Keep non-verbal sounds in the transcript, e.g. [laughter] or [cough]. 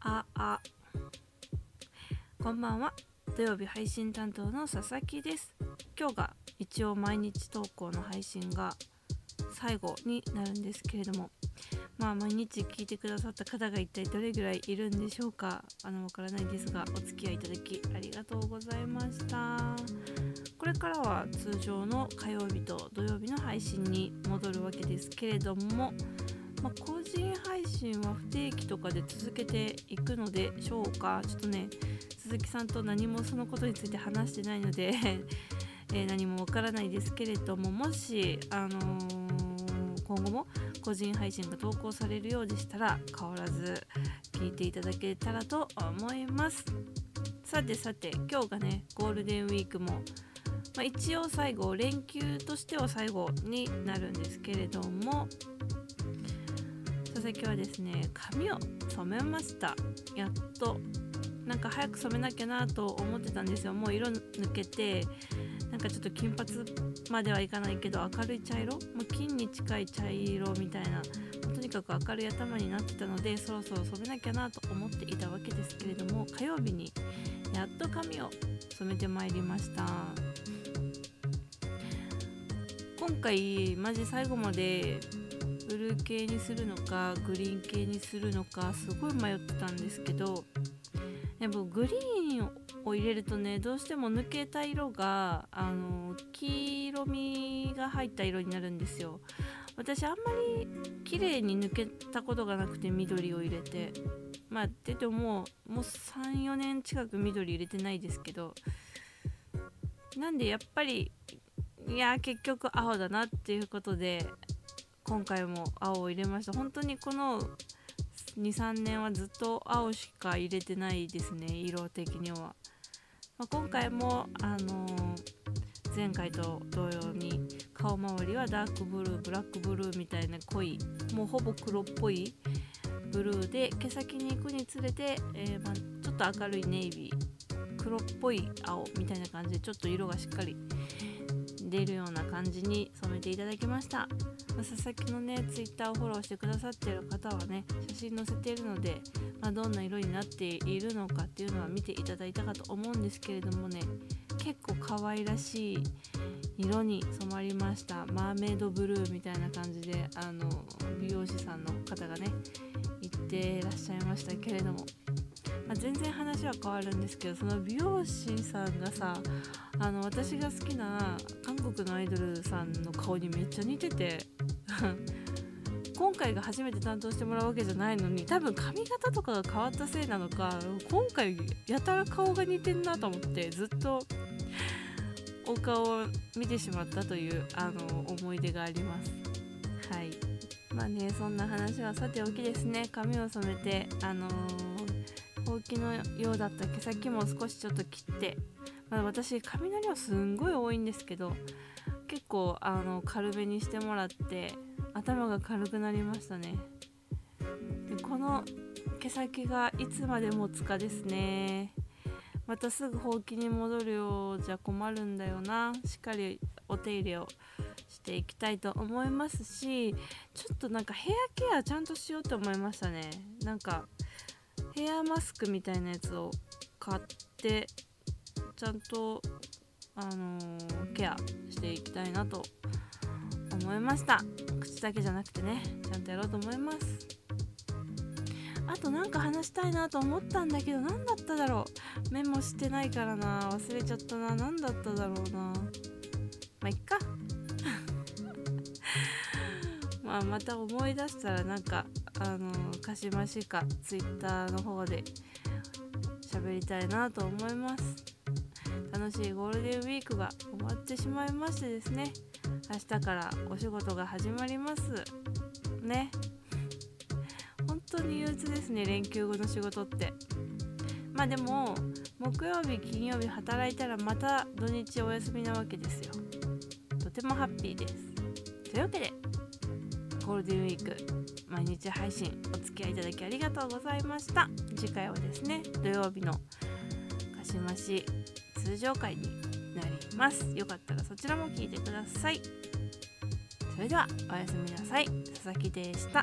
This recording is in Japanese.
ああ。こんばんは。土曜日配信担当の佐々木です。今日が一応毎日投稿の配信が最後になるんですけれども。まあ毎日聞いてくださった方が一体どれぐらいいるんでしょうか。あのわからないですがお付き合いいただきありがとうございました。これからは通常の火曜日と土曜日の配信に戻るわけですけれども、まあ、個人配信は不定期とかで続けていくのでしょうか？ちょっとね鈴木さんと何もそのことについて話してないので [laughs] え、何もわからないですけれどももし、あのー、今後も個人配信が投稿されるようでしたら変わらず聞いていただけたらと思います。さてさて今日がねゴールデンウィークも、まあ、一応最後連休としては最後になるんですけれども佐々木はですね髪を染めました。やっとなんか早く染めなきゃなと思ってたんですよ。もう色抜けてなんかちょっと金髪まではいかないけど明るい茶色、まあ、金に近い茶色みたいなとにかく明るい頭になってたのでそろそろ染めなきゃなと思っていたわけですけれども火曜日にやっと髪を染めてまいりました。今回マジ最後までブルー系にするのかグリーン系にするのかすごい迷ってたんですけどでもグリーンを入れるとねどうしても抜けた色があの黄色みが入った色になるんですよ。私あんまり綺麗に抜けたことがなくて緑を入れて。まあ出てももう34年近く緑入れてないですけどなんでやっぱりいや結局青だなっていうことで今回も青を入れました。本当にこの23年はずっと青しか入れてないですね色的には、まあ、今回もあのー、前回と同様に顔周りはダークブルーブラックブルーみたいな濃いもうほぼ黒っぽいブルーで毛先に行くにつれて、えー、ま、ちょっと明るいネイビー黒っぽい青みたいな感じでちょっと色がしっかり出るような感じに染めていただきました、佐々木のね Twitter をフォローしてくださってる方はね写真載せているので、まあ、どんな色になっているのかっていうのは見ていただいたかと思うんですけれどもね結構可愛らしい色に染まりました。マーメイドブルーみたいな感じであの美容師さんの方がね言ってらっしゃいましたけれども、あ、全然話は変わるんですけどその美容師さんがさあの私が好きな韓国のアイドルさんの顔にめっちゃ似てて [laughs] 今回が初めて担当してもらうわけじゃないのに多分髪型とかが変わったせいなのか今回やたら顔が似てんなと思ってずっとお顔を見てしまったというあの思い出があります。はい。まあねそんな話はさておきですね。髪を染めてあのー、ほうきのようだった毛先も少しちょっと切ってまあ、私髪の量すんごい多いんですけど結構あの軽めにしてもらって頭が軽くなりましたね。でこの毛先がいつまで持つかですね。またすぐほうきに戻るようじゃ困るんだよな。しっかりお手入れをしていきたいと思いますしちょっとなんかヘアケアちゃんとしようと思いましたね。なんかヘアマスクみたいなやつを買ってちゃんと、あのー、ケアしていきたいなと思いました。口だけじゃなくてねちゃんとやろうと思います。あとなんか話したいなと思ったんだけど何だっただろう。メモしてないからな。忘れちゃったな。何だっただろうな。まあいっか。まあまた思い出したらなんかあのー、かしましか Twitter の方で喋りたいなと思います。楽しいゴールデンウィークが終わってしまいましてですね。明日からお仕事が始まります。ね。本当に憂鬱ですね連休後の仕事って。まあでも木曜日金曜日働いたらまた土日お休みなわけですよ。とてもハッピーです。というわけでゴールデンウィーク毎日配信お付き合いいただきありがとうございました。次回はですね土曜日のかしまし通常会になります。よかったらそちらも聞いてください。それではおやすみなさい。佐々木でした。